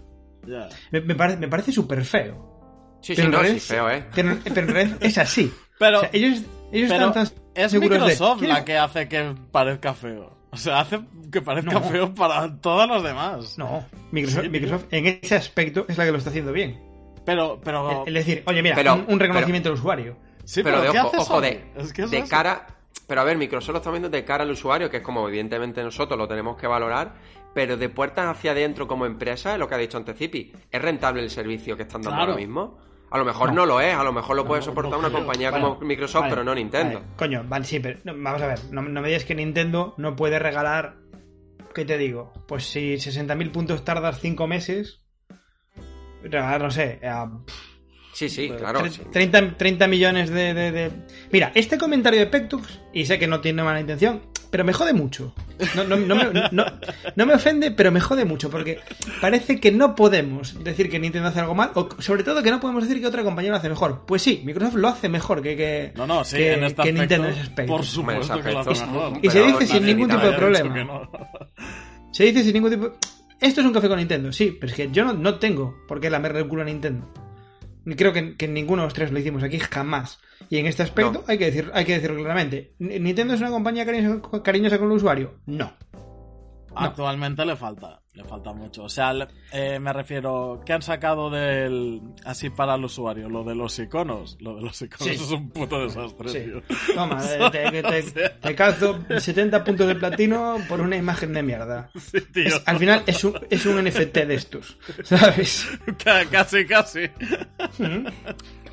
A: Me, me, parece, me parece súper feo.
B: Sí, sí, no, sí, feo, ¿eh?
A: Pero, en red es así. [laughs]
C: Pero,
A: ellos, ellos están tan
C: es Microsoft la que hace que parezca feo. O sea, hace que parezca feo para todos los demás.
A: No, [laughs] Microsoft, en ese aspecto es la que lo está haciendo bien.
C: Pero, pero...
A: Es decir, oye, mira, un, reconocimiento del usuario.
B: Sí, pero, de ojo, ojo de, de cara... Pero a ver, Microsoft lo está viendo de cara al usuario, que es como evidentemente nosotros lo tenemos que valorar, pero de puertas hacia adentro como empresa, es lo que ha dicho antes Zipi, ¿es rentable el servicio que están dando ahora mismo? A lo mejor no. lo es, a lo mejor lo puede soportar una compañía como Microsoft, pero no Nintendo.
A: Coño, vale, sí, pero vamos a ver, no, me digas que Nintendo no puede regalar, ¿qué te digo? Pues si 60.000 puntos tardas 5 meses, regalar, no sé,
B: Sí, sí, claro.
A: 30, millones de, Mira, este comentario de Pectux, y sé que no tiene mala intención, pero me jode mucho. No, no, me, ofende, pero me jode mucho, porque parece que no podemos decir que Nintendo hace algo mal, o sobre todo que no podemos decir que otra compañía lo hace mejor. Pues sí, Microsoft lo hace mejor que, que,
C: no, no, sí, en este
A: Nintendo
C: en ese aspecto. Por supuesto que lo hace mejor.
A: Y, se dice sin ningún tipo de problema. Se dice sin ningún tipo... Esto es un café con Nintendo, sí, pero es que yo no, no tengo por qué lamerle el culo a Nintendo. Creo que, que ninguno de los tres lo hicimos aquí jamás. Y en este aspecto hay, que decir, hay que decirlo claramente. ¿Nintendo es una compañía cariñosa, con el usuario? No.
C: Actualmente le falta, le falta mucho. O sea, eh, me refiero, ¿qué han sacado del así para el usuario? Lo de los iconos. Lo de los iconos es un puto desastre, tío.
A: Toma, [laughs] eh, te, te, calzo 70 puntos de platino por una imagen de mierda. al final es un, es un NFT de estos, ¿sabes?
C: casi, casi.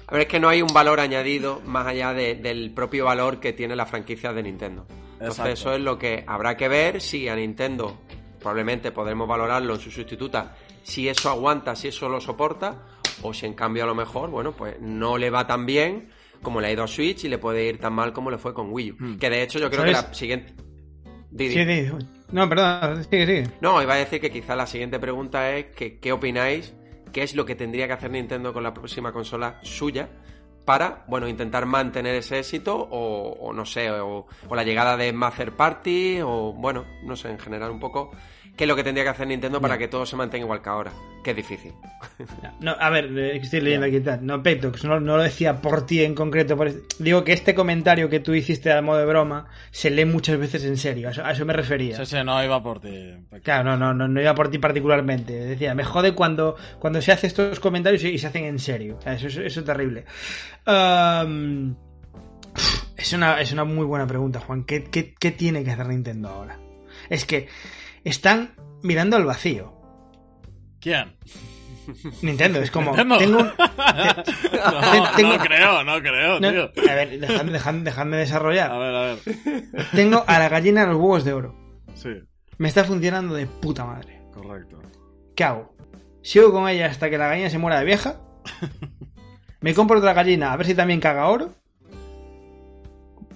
B: A ver, es que no hay un valor añadido más allá del propio valor que tiene la franquicia de Nintendo. Entonces eso es lo que habrá que ver si a Nintendo probablemente podremos valorarlo en su sustituta, si eso aguanta, si eso lo soporta, o si en cambio a lo mejor, bueno, pues no le va tan bien como le ha ido a Switch y le puede ir tan mal como le fue con Wii U. Hmm. Que de hecho yo creo que la siguiente...
A: Sí, No, perdón, sigue, sigue.
B: No, iba a decir que quizá la siguiente pregunta es que qué opináis qué es lo que tendría que hacer Nintendo con la próxima consola suya para, bueno, intentar mantener ese éxito o, no sé, o, o, la llegada de más third party o, bueno, no sé, en general un poco qué es lo que tendría que hacer Nintendo para que todo se mantenga igual que ahora. Que es difícil.
A: No, a ver, eh, estoy leyendo aquí. No, Petox, no, no, lo decía por ti en concreto. Digo que este comentario que tú hiciste a modo de broma se lee muchas veces en serio. A eso, me refería.
C: Sí, sí, no iba por ti.
A: Claro, no, no, no, iba por ti particularmente. Decía, me jode cuando, cuando se hace estos comentarios y, se hacen en serio. eso, eso, es terrible. es, una, es una muy buena pregunta, Juan. ¿Qué, qué, qué tiene que hacer Nintendo ahora? Es que están mirando al vacío.
C: ¿Quién?
A: Nintendo, es como. Tengo [laughs] no,
C: no, creo, no creo, tío.
A: A ver, dejadme, desarrollar.
C: A ver, a ver.
A: Tengo a la gallina los huevos de oro.
C: Sí.
A: Me está funcionando de puta madre.
C: Correcto.
A: ¿Qué hago? ¿Sigo con ella hasta que la gallina se muera de vieja? ¿Me compro otra gallina a ver si también caga oro?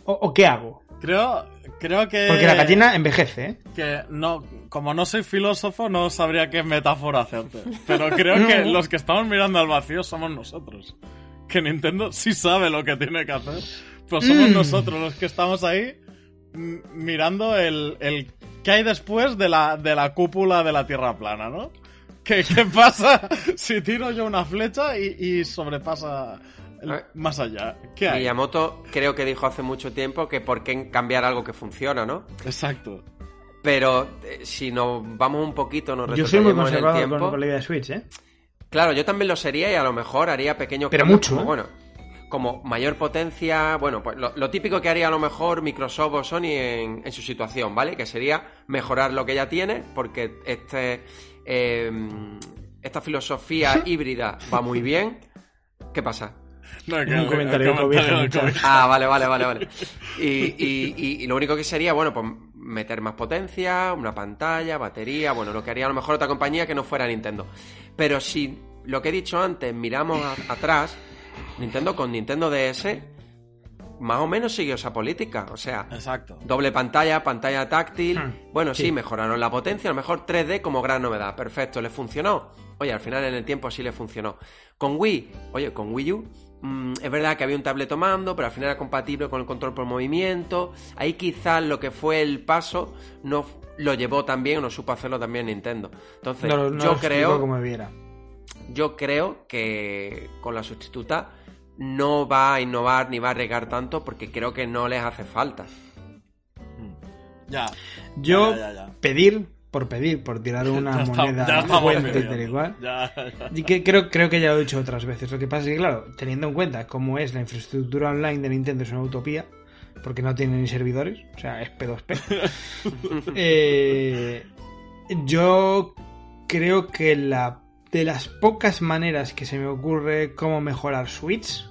A: ¿O, o qué hago?
C: Creo, Creo que.
A: Porque la gallina envejece, ¿eh?
C: Que no. Como no soy filósofo, no sabría qué metáfora hacerte. Pero [laughs] creo que los que estamos mirando al vacío somos nosotros. Que Nintendo sí sabe lo que tiene que hacer. Pero somos mm. nosotros los que estamos ahí mirando el, el qué hay después de la, de la cúpula de la Tierra plana, ¿no? ¿Qué, qué pasa [laughs] si tiro yo una flecha y, y sobrepasa más allá. ¿Qué hay?
B: Miyamoto creo que dijo hace mucho tiempo que por qué cambiar algo que funciona, ¿no?
C: Exacto.
B: Pero eh, si nos vamos un poquito, nos
A: Yo soy muy conservador con, con la idea de Switch, ¿eh?
B: Claro, yo también lo sería y a lo mejor haría pequeños
A: Pero mucho,
B: como, ¿eh? bueno, como mayor potencia, bueno, pues lo, típico que haría a lo mejor Microsoft o Sony en, en, su situación, ¿vale? Que sería mejorar lo que ya tiene, porque este eh, esta filosofía [laughs] híbrida va muy bien. ¿Qué pasa?
A: Un comentario,
B: Ah, vale, vale, vale, vale. Y, lo único que sería, bueno, pues meter más potencia, una pantalla, batería, bueno, lo que haría a lo mejor otra compañía que no fuera Nintendo. Pero si lo que he dicho antes, miramos atrás, Nintendo con Nintendo DS, más o menos siguió esa política. O sea,
C: Exacto.
B: doble pantalla, pantalla táctil. Hmm, bueno, sí. mejoraron la potencia, a lo mejor 3D como gran novedad. Perfecto, ¿le funcionó? Oye, al final en el tiempo sí le funcionó. Con Wii, oye, con Wii U Mm, es verdad que había un tablet tomando, pero al final era compatible con el control por movimiento. Ahí quizás lo que fue el paso no lo llevó también o no supo hacerlo también Nintendo. Entonces, yo creo.
A: Como viera.
B: Yo creo que con la sustituta no va a innovar ni va a regar tanto porque creo que no les hace falta.
C: Ya.
A: Yo pedir por pedir, por tirar [laughs] una moneda fuente y igual. Y que creo, creo que ya lo he dicho otras veces. Lo que pasa es que, claro, teniendo en cuenta cómo es la infraestructura online de Nintendo, es una utopía, porque no tiene ni servidores, o sea, es P2P. [laughs] Eh, yo creo que la de las pocas maneras que se me ocurre cómo mejorar Switch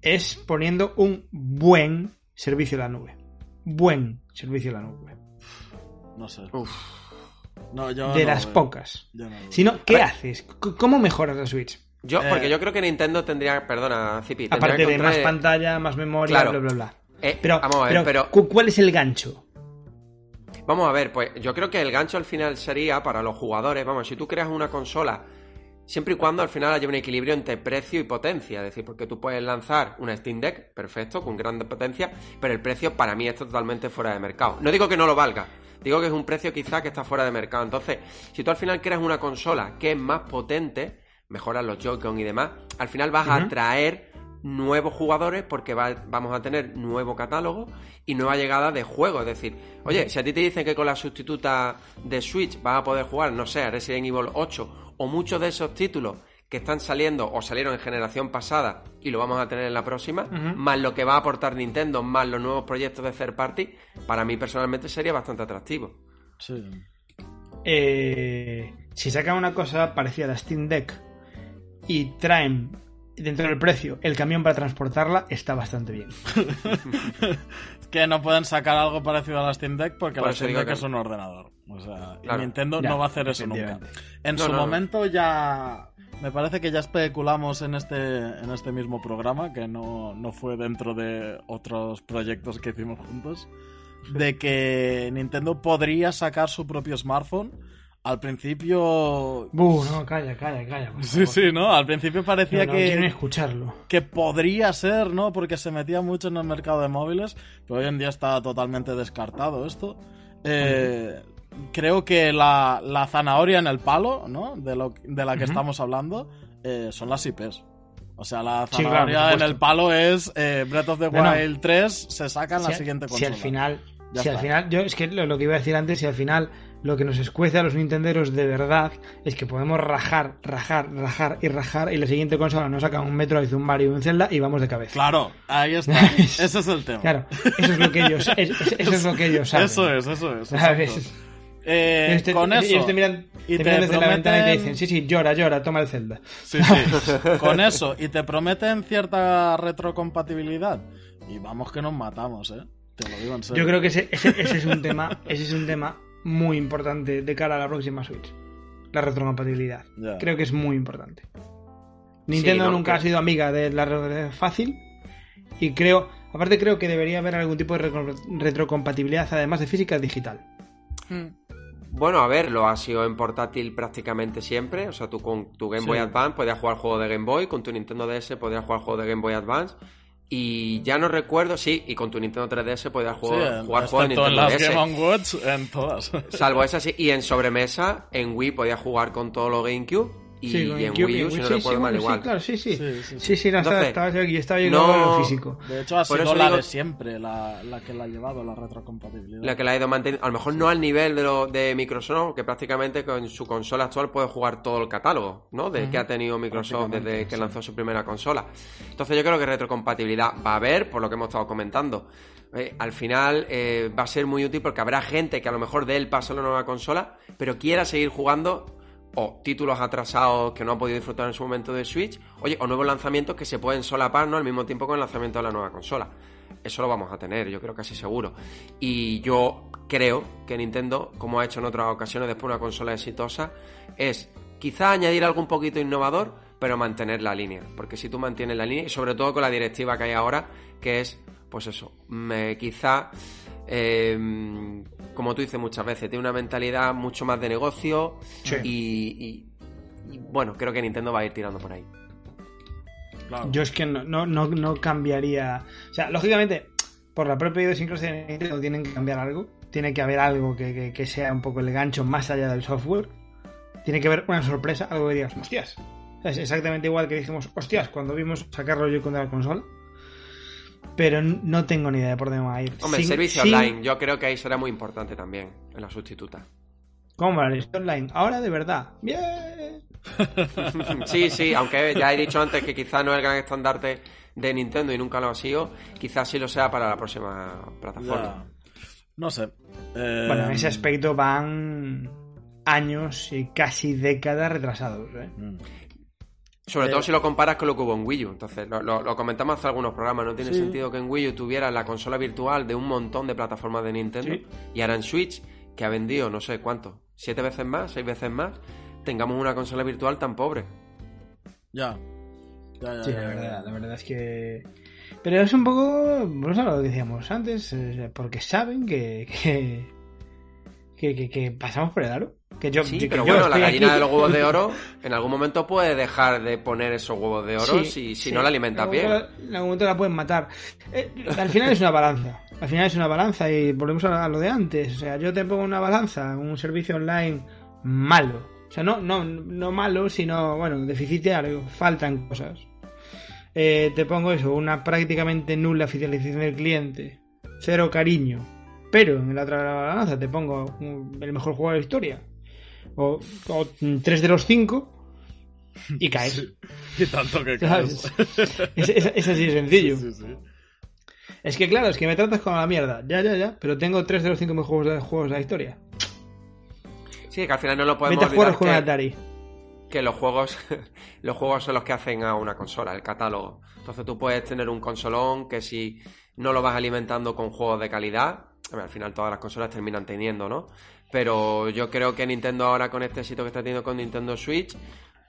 A: es poniendo un buen servicio a la nube. Buen servicio a la nube.
C: No sé.
A: No, yo de las pocas. si no, ¿qué haces? ¿Cómo mejoras la Switch?
B: Yo, porque eh, yo creo que Nintendo tendría, perdona, Zipi,
A: aparte de más pantalla, más memoria, bla, bla, bla.
B: Eh, pero, vamos a ver, pero,
A: ¿cuál es el gancho?
B: Vamos a ver, pues yo creo que el gancho al final sería para los jugadores, vamos, si tú creas una consola, siempre y cuando al final haya un equilibrio entre precio y potencia, es decir, porque tú puedes lanzar una Steam Deck, perfecto, con gran potencia, pero el precio para mí está totalmente fuera de mercado. No digo que no lo valga, Digo que es un precio quizá que está fuera de mercado. Entonces, si tú al final creas una consola que es más potente, mejoras los Joy-Con y demás, al final vas a atraer nuevos jugadores porque vamos a tener nuevo catálogo y nueva llegada de juegos. Es decir, oye, si a ti te dicen que con la sustituta de Switch vas a poder jugar, no sé, Resident Evil 8 o muchos de esos títulos que están saliendo o salieron en generación pasada y lo vamos a tener en la próxima, más lo que va a aportar Nintendo, más los nuevos proyectos de third party, para mí personalmente sería bastante atractivo.
C: Sí.
A: Eh, si sacan una cosa parecida a la Steam Deck y traen dentro del precio el camión para transportarla, está bastante bien. [laughs]
C: que no pueden sacar algo parecido a la Steam Deck porque la Steam Deck es un ordenador. O sea, Nintendo no va a hacer eso nunca. En su momento ya me parece que ya especulamos en este, en este mismo programa, que no, fue dentro de otros proyectos que hicimos juntos, de que Nintendo podría sacar su propio smartphone. Al principio.
A: Buh, no, calla, calla, calla.
C: Sí, sí, ¿no? Al principio parecía
A: no,
C: que.
A: escucharlo.
C: Que podría ser, ¿no? Porque se metía mucho en el mercado de móviles, pero hoy en día está totalmente descartado esto. Eh, creo que la, la, zanahoria en el palo, ¿no? De, lo, de la que estamos hablando, eh, son las IPs. O sea, la zanahoria en el palo es eh, Breath of the Wild 3 se saca en la siguiente consola.
A: Si al final, si al final, yo es que lo, que iba a decir antes, si al final lo que nos escuece a los nintenderos de verdad es que podemos rajar, rajar, rajar y rajar y la siguiente consola nos saca un Metro, un Mario y un Zelda y vamos de cabeza.
C: Claro, ahí está. [laughs] Ese es el tema.
A: Claro, eso es lo que ellos, eso es lo que ellos [laughs] saben.
C: Eso es, eso es. [laughs] ¿Sabes? Eh, con eso.
A: te miran, y te, desde la ventana y te dicen, sí, sí, llora, llora, toma el Zelda.
C: Sí, sí. [laughs] con eso. Y te prometen cierta retrocompatibilidad. Y vamos que nos matamos, ¿eh? Te lo digo en serio.
A: Yo creo que ese, es un tema, ese es un tema muy importante de cara a la próxima Switch. La retrocompatibilidad. Creo que es muy importante. Nintendo nunca ha sido amiga de la red fácil. Y creo, Aparte creo que debería haber algún tipo de retrocompatibilidad además de física digital.
B: Hmm. Bueno, a ver, lo ha sido en portátil prácticamente siempre. O sea, tú con tu Game Boy Advance podías jugar juego de Game Boy, con tu Nintendo DS podías jugar juego de Game Boy Advance. Y ya no recuerdo, sí, y con tu Nintendo 3DS podías jugar, jugar juegos de Nintendo
C: en DS. Game Watch, en todas.
B: Salvo esa sí. Y en sobremesa, en Wii podías jugar con todo lo GameCube y, sí, y en Wii U, si no recuerdo mal, igual.
A: Sí, claro, sí, sí. Sí, sí, no, Entonces, estaba, aquí, estaba no, lo físico.
C: De hecho, ha sido la de siempre la, la, que la ha llevado la retrocompatibilidad.
B: La que la ha ido manteniendo. A lo mejor no al nivel de, lo, de Microsoft, que prácticamente con su consola actual puede jugar todo el catálogo, ¿no? De que ha tenido Microsoft desde que lanzó su primera consola. Entonces, yo creo que retrocompatibilidad va a haber, por lo que hemos estado comentando. Eh, al final eh, va a ser muy útil porque habrá gente que a lo mejor dé el paso a la nueva consola, pero quiera seguir jugando o títulos atrasados que no han podido disfrutar en su momento de Switch, oye, o nuevos lanzamientos que se pueden solapar ¿no? al mismo tiempo con el lanzamiento de la nueva consola. Eso lo vamos a tener, yo creo casi seguro. Y yo creo que Nintendo, como ha hecho en otras ocasiones después de una consola exitosa, es quizá añadir algo un poquito innovador, pero mantener la línea. Porque si tú mantienes la línea, y sobre todo con la directiva que hay ahora, que es, pues eso, me, quizá eh, como tú dices muchas veces, tiene una mentalidad mucho más de negocio y, bueno, creo que Nintendo va a ir tirando por ahí.
A: Yo es que no, no, cambiaría. O sea, lógicamente, por la propia idiosincrasia de Nintendo tienen que cambiar algo. Tiene que haber algo que, sea un poco el gancho más allá del software. Tiene que haber una sorpresa, algo que digas, hostias. es exactamente igual que dijimos, hostias, cuando vimos sacarlo yo con la consola pero no tengo ni idea de por dónde va a ir.
B: Hombre, el servicio online, yo creo que ahí será muy importante también, en la sustituta.
A: ¿Cómo el online? Ahora de verdad. ¡Bien! [laughs]
B: sí, sí, aunque ya he dicho antes que quizás no es el gran estandarte de Nintendo y nunca lo ha sido, quizás sí lo sea para la próxima plataforma.
C: No sé.
A: Bueno, en ese eh, aspecto van años y casi décadas retrasados. ¿eh? Mm.
B: Sobre todo si lo comparas con lo que hubo en Wii U. Entonces, lo, comentamos hace algunos programas. No tiene sentido que en Wii U tuviera la consola virtual de un montón de plataformas de Nintendo y ahora en Switch, que ha vendido no sé cuánto, siete veces más, seis veces más, tengamos una consola virtual tan pobre.
C: Ya.
A: ya, ya sí, la verdad, la verdad es que. Pero es un poco. No sé lo que decíamos antes, porque saben que, que, que, que pasamos por el aro. Que yo,
B: sí, pero bueno, la gallina de los huevos de oro [laughs] en algún momento puede dejar de poner esos huevos de oro si, si no la alimenta bien.
A: En algún momento la pueden matar. Eh, al final es una balanza. Al final es una balanza y volvemos a lo de antes. O sea, yo te pongo una balanza, un servicio online malo. O sea, no, no, no malo, sino, bueno, deficitario. Faltan cosas. Eh, te pongo eso, una prácticamente nula fidelización del cliente. Cero cariño. Pero en la otra balanza te pongo el mejor juego de la historia o, tres de los cinco y [laughs] caes.
C: y tanto que caes.
A: Es, así de sencillo. es que claro, es que me tratas con la mierda. Ya, ya, ya. Pero tengo tres de los cinco mejores juegos de, juegos de la historia.
B: Sí, que al final no lo podemos Vete
A: a con Atari.
B: Que los juegos, [laughs] los juegos son los que hacen a una consola, el catálogo. Entonces tú puedes tener un consolón que si no lo vas alimentando con juegos de calidad, al final todas las consolas terminan teniendo, ¿no? Pero yo creo que Nintendo ahora con este éxito que está teniendo con Nintendo Switch,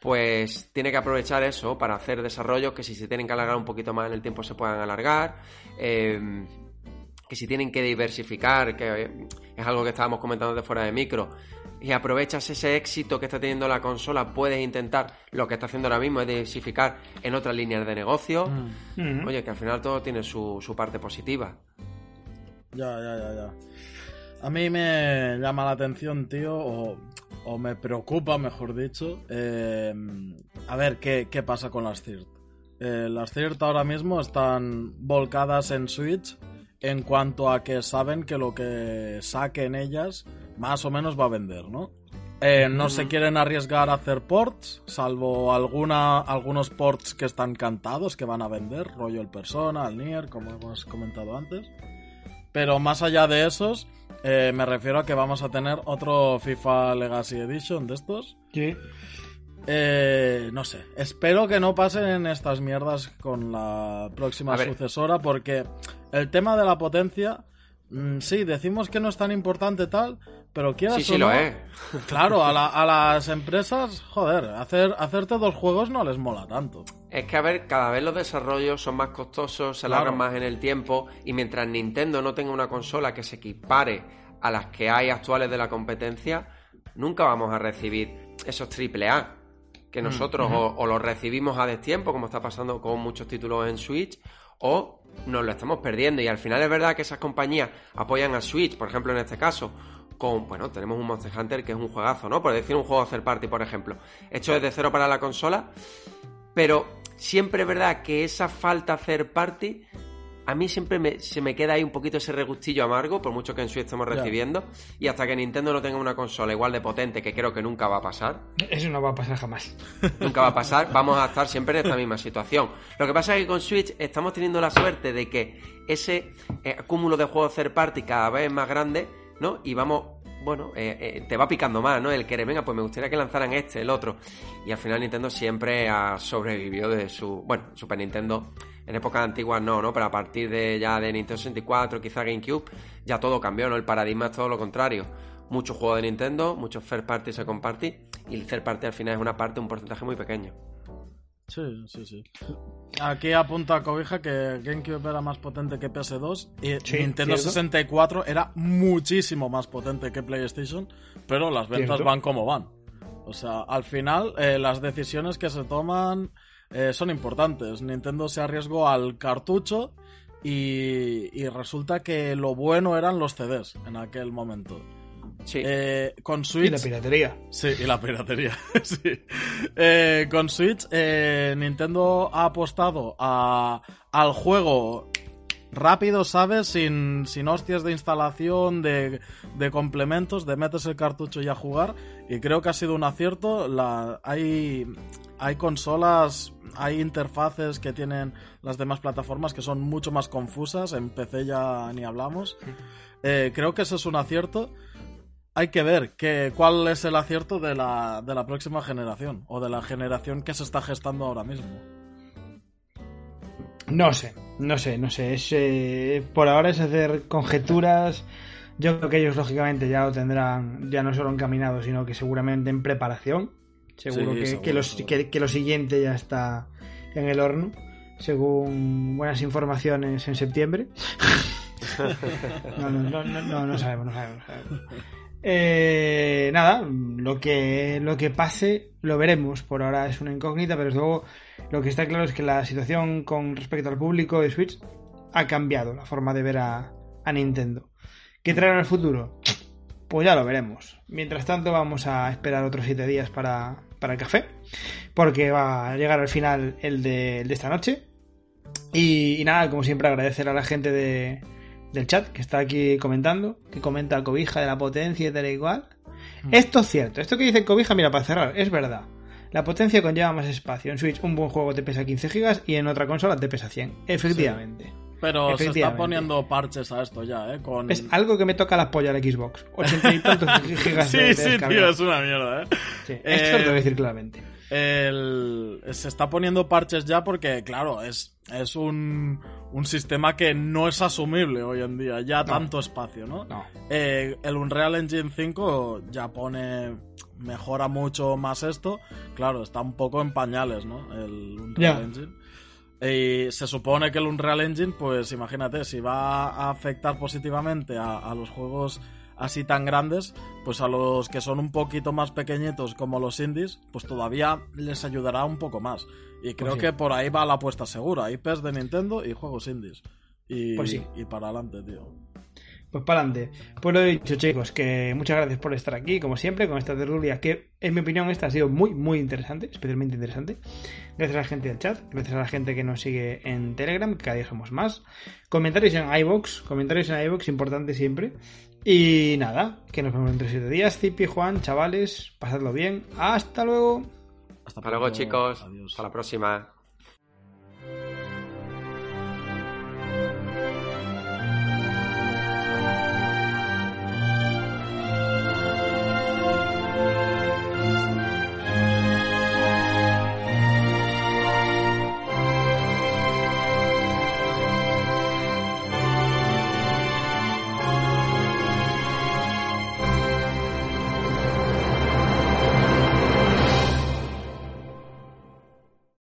B: pues tiene que aprovechar eso para hacer desarrollos que si se tienen que alargar un poquito más en el tiempo se puedan alargar. Em, que si tienen que diversificar, que es algo que estábamos comentando de fuera de micro, y aprovechas ese éxito que está teniendo la consola, puedes intentar lo que está haciendo ahora mismo, es diversificar en otras líneas de negocio. Mm. Oye, que al final todo tiene su, su parte positiva.
C: Ya, ya, ya, ya. A mí me llama la atención, tío, o, me preocupa, mejor dicho, eh, a ver qué, pasa con las CIRT. Eh, las CIRT ahora mismo están volcadas en Switch en cuanto a que saben que lo que saquen ellas más o menos va a vender, ¿no? Eh, no se quieren arriesgar a hacer ports, salvo alguna, algunos ports que están cantados, que van a vender, rollo el Persona, el Nier, como hemos comentado antes. Pero más allá de esos, eh, me refiero a que vamos a tener otro FIFA Legacy Edition de estos.
A: Sí.
C: Eh, no sé, espero que no pasen estas mierdas con la próxima sucesora porque el tema de la potencia mm, sí, decimos que no es tan importante tal, pero quieras
B: sí, sí lo es.
C: Claro, a, a, [laughs] las empresas, joder, hacer, hacerte dos juegos no les mola tanto.
B: Es que, a ver, cada vez los desarrollos son más costosos, se alargan más en el tiempo, y mientras Nintendo no tenga una consola que se equipare a las que hay actuales de la competencia, nunca vamos a recibir esos triple A que mm, nosotros o, los recibimos a destiempo, como está pasando con muchos títulos en Switch, o nos lo estamos perdiendo. Y al final es verdad que esas compañías apoyan a Switch, por ejemplo, en este caso, con, bueno, tenemos un Monster Hunter que es un juegazo, ¿no? Por decir un juego third party, por ejemplo, hecho desde cero para la consola, pero siempre es verdad que esa falta third party a mí siempre se me queda ahí un poquito ese regustillo amargo, por mucho que en Switch estemos recibiendo, y hasta que Nintendo no tenga una consola igual de potente, que creo que nunca va a pasar.
A: Eso no va a pasar jamás. [laughs]
B: Nunca va a pasar, vamos a estar siempre en esta misma situación. Lo que pasa es que con Switch estamos teniendo la suerte de que ese eh, cúmulo de juegos third party cada vez es más grande, ¿no? Y vamos bueno, eh, eh, te va picando más, ¿no? El querer, venga, pues me gustaría que lanzaran este, el otro. Y al final Nintendo siempre ha sobrevivido de su. Bueno, Super Nintendo en épocas antiguas no, ¿no? Pero a partir de ya de Nintendo 64, quizá GameCube, ya todo cambió, ¿no? El paradigma es todo lo contrario. Muchos juegos de Nintendo, muchos third party se party, y el third party al final es una parte, un porcentaje muy pequeño.
C: Sí, sí, sí. Aquí apunta a Cobija que GameCube era más potente que PS2 y Nintendo 64 era muchísimo más potente que PlayStation, pero las ventas van como van. O sea, al final eh, las decisiones que se toman eh, son importantes. Nintendo se arriesgó al cartucho y, resulta que lo bueno eran los CDs en aquel momento.
B: Sí.
C: Eh, con Switch. Y
A: la piratería.
C: Sí, y la piratería. [laughs] sí. Eh, con Switch, Nintendo ha apostado a, al juego rápido, ¿sabes? Sin, sin hostias de instalación, de, de, complementos, de metes el cartucho y a jugar. Y creo que ha sido un acierto. La, hay, hay consolas, hay interfaces que tienen las demás plataformas que son mucho más confusas. En PC ya ni hablamos. Eh, creo que eso es un acierto. Hay que ver que, cuál es el acierto de la, de la próxima generación o de la generación que se está gestando ahora mismo.
A: No sé, no sé, no sé. Es, eh, por ahora es hacer conjeturas. Yo creo que ellos, lógicamente, ya lo tendrán, ya no solo encaminado, sino que seguramente en preparación. Seguro, que, lo siguiente ya está en el horno, según buenas informaciones en septiembre. [laughs] [laughs] no, no, no, no, sabemos, no sabemos. Eh, nada, lo que, lo que pase lo veremos. Por ahora es una incógnita, pero luego lo que está claro es que la situación con respecto al público de Switch ha cambiado la forma de ver a, Nintendo. ¿Qué traerá el futuro? Pues ya lo veremos. Mientras tanto, vamos a esperar otros 7 días para, para el café, porque va a llegar al final el de, esta noche. Y, nada, como siempre, agradecer a la gente de, del chat que está aquí comentando, que comenta cobija de la potencia y tal y igual. Mm. Esto es cierto, esto que dice cobija, mira, para cerrar, es verdad. La potencia conlleva más espacio. En Switch un buen juego te pesa 15 GB y en otra consola te pesa 100. Efectivamente.
C: Pero se está poniendo parches a esto ya, ¿eh? Con...
A: Es algo que me toca la polla al Xbox. 80 y tantos [laughs] gigas
C: sí,
A: de,
C: Sí, tío, es una mierda, ¿eh?
A: Sí, esto te voy a decir claramente.
C: Se está poniendo parches ya porque, claro, es, es un, un sistema que no es asumible hoy en día, ya tanto espacio, ¿no?
A: no.
C: Eh, el Unreal Engine 5 ya pone mejora mucho más esto. Claro, está un poco en pañales, ¿no? El Unreal Engine. Y se supone que el Unreal Engine, pues imagínate, si va a afectar positivamente a, los juegos así tan grandes, pues a los que son un poquito más pequeñitos como los indies, pues todavía les ayudará un poco más. Y creo pues que por ahí va la apuesta segura. IPs de Nintendo y juegos indies. Y,
A: pues sí.
C: y para adelante, tío.
A: Pues para adelante. Pues lo he dicho, chicos, que muchas gracias por estar aquí, como siempre, con esta tertulia que, en mi opinión, esta ha sido muy, muy interesante, especialmente interesante. Gracias a la gente del chat, gracias a la gente que nos sigue en Telegram, que cada día somos más. Comentarios en iBox, comentarios en iBox, importante siempre. Y nada, que nos vemos entre 7 días. Zipi, Juan, chavales, pasadlo bien. Hasta luego.
B: Hasta luego, chicos. Hasta la próxima.